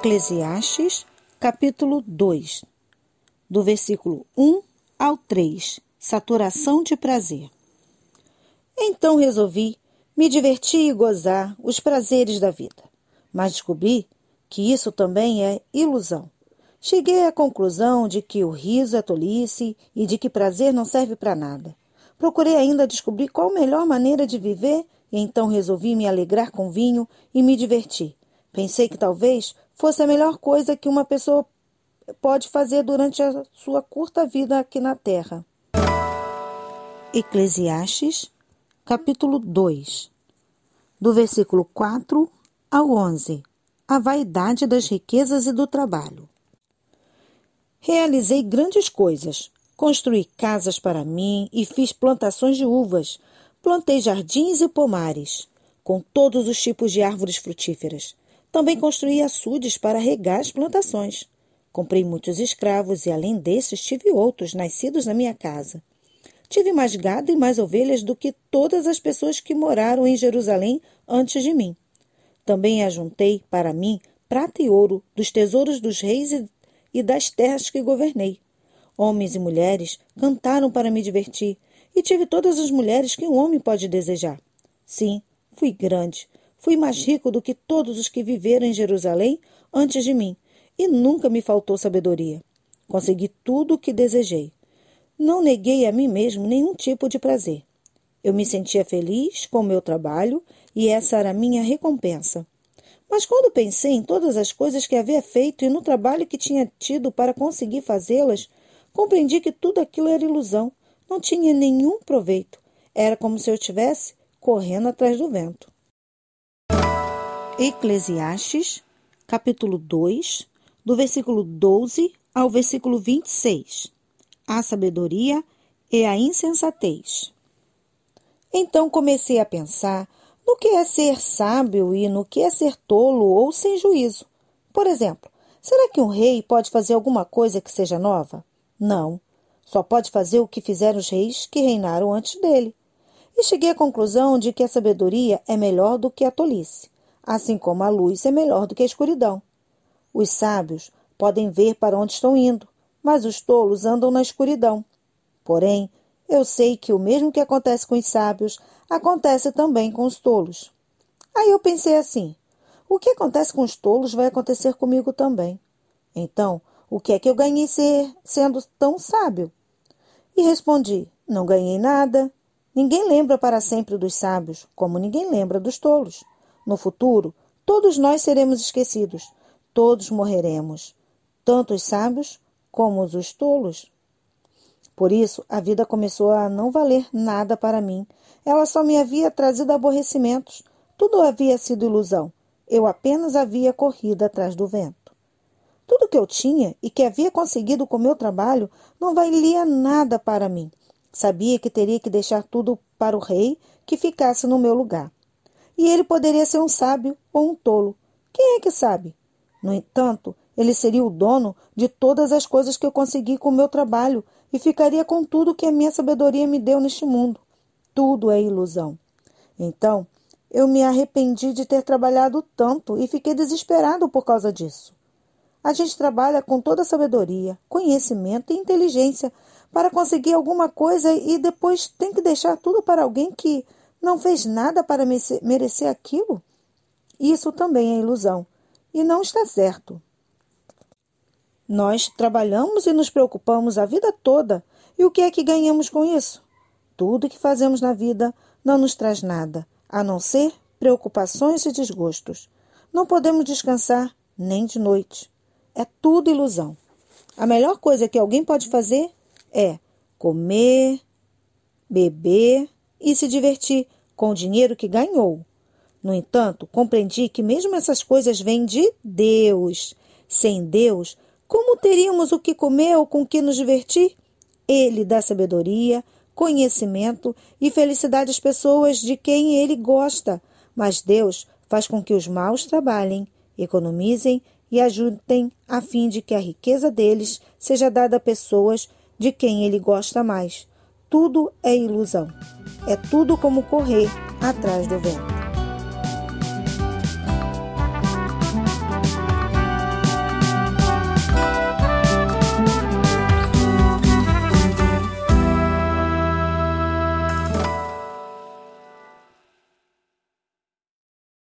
Eclesiastes, capítulo 2, do versículo 1 ao 3, saturação de prazer. Então resolvi me divertir e gozar os prazeres da vida, mas descobri que isso também é ilusão. Cheguei à conclusão de que o riso é tolice e de que prazer não serve para nada. Procurei ainda descobrir qual a melhor maneira de viver e então resolvi me alegrar com vinho e me divertir. Pensei que talvez fosse a melhor coisa que uma pessoa pode fazer durante a sua curta vida aqui na Terra. Eclesiastes, capítulo 2, do versículo 4 ao 11. A vaidade das riquezas e do trabalho. Realizei grandes coisas. Construí casas para mim e fiz plantações de uvas. Plantei jardins e pomares, com todos os tipos de árvores frutíferas. Também construí açudes para regar as plantações. Comprei muitos escravos e, além desses, tive outros nascidos na minha casa. Tive mais gado e mais ovelhas do que todas as pessoas que moraram em Jerusalém antes de mim. Também ajuntei para mim prata e ouro dos tesouros dos reis e das terras que governei. Homens e mulheres cantaram para me divertir, e tive todas as mulheres que um homem pode desejar. Sim, fui grande, Fui mais rico do que todos os que viveram em Jerusalém antes de mim, e nunca me faltou sabedoria. Consegui tudo o que desejei. Não neguei a mim mesmo nenhum tipo de prazer. Eu me sentia feliz com o meu trabalho e essa era a minha recompensa. Mas quando pensei em todas as coisas que havia feito e no trabalho que tinha tido para conseguir fazê-las, compreendi que tudo aquilo era ilusão, não tinha nenhum proveito. Era como se eu estivesse correndo atrás do vento. Eclesiastes, capítulo 2, do versículo 12 ao versículo 26. A sabedoria e a insensatez. Então comecei a pensar no que é ser sábio e no que é ser tolo ou sem juízo. Por exemplo, será que um rei pode fazer alguma coisa que seja nova? Não. Só pode fazer o que fizeram os reis que reinaram antes dele. E cheguei à conclusão de que a sabedoria é melhor do que a tolice assim como a luz é melhor do que a escuridão. Os sábios podem ver para onde estão indo, mas os tolos andam na escuridão. Porém, eu sei que o mesmo que acontece com os sábios acontece também com os tolos. Aí eu pensei assim: o que acontece com os tolos vai acontecer comigo também. Então, o que é que eu ganhei ser, sendo tão sábio? E respondi: não ganhei nada. Ninguém lembra para sempre dos sábios, como ninguém lembra dos tolos. No futuro, todos nós seremos esquecidos, todos morreremos, tanto os sábios como os tolos. Por isso, a vida começou a não valer nada para mim. Ela só me havia trazido aborrecimentos. Tudo havia sido ilusão. Eu apenas havia corrido atrás do vento. Tudo que eu tinha e que havia conseguido com meu trabalho não valia nada para mim. Sabia que teria que deixar tudo para o rei que ficasse no meu lugar e ele poderia ser um sábio ou um tolo. Quem é que sabe? No entanto, ele seria o dono de todas as coisas que eu consegui com o meu trabalho e ficaria com tudo que a minha sabedoria me deu neste mundo. Tudo é ilusão. Então, eu me arrependi de ter trabalhado tanto e fiquei desesperado por causa disso. A gente trabalha com toda sabedoria, conhecimento e inteligência para conseguir alguma coisa e depois tem que deixar tudo para alguém que não fez nada para merecer aquilo? Isso também é ilusão e não está certo. Nós trabalhamos e nos preocupamos a vida toda, e o que é que ganhamos com isso? Tudo que fazemos na vida não nos traz nada, a não ser preocupações e desgostos. Não podemos descansar nem de noite. É tudo ilusão. A melhor coisa que alguém pode fazer é comer, beber e se divertir com o dinheiro que ganhou. No entanto, compreendi que mesmo essas coisas vêm de Deus. Sem Deus, como teríamos o que comer ou com que nos divertir? Ele dá sabedoria, conhecimento e felicidade às pessoas de quem ele gosta, mas Deus faz com que os maus trabalhem, economizem e ajudem a fim de que a riqueza deles seja dada a pessoas de quem ele gosta mais tudo é ilusão. É tudo como correr atrás do vento.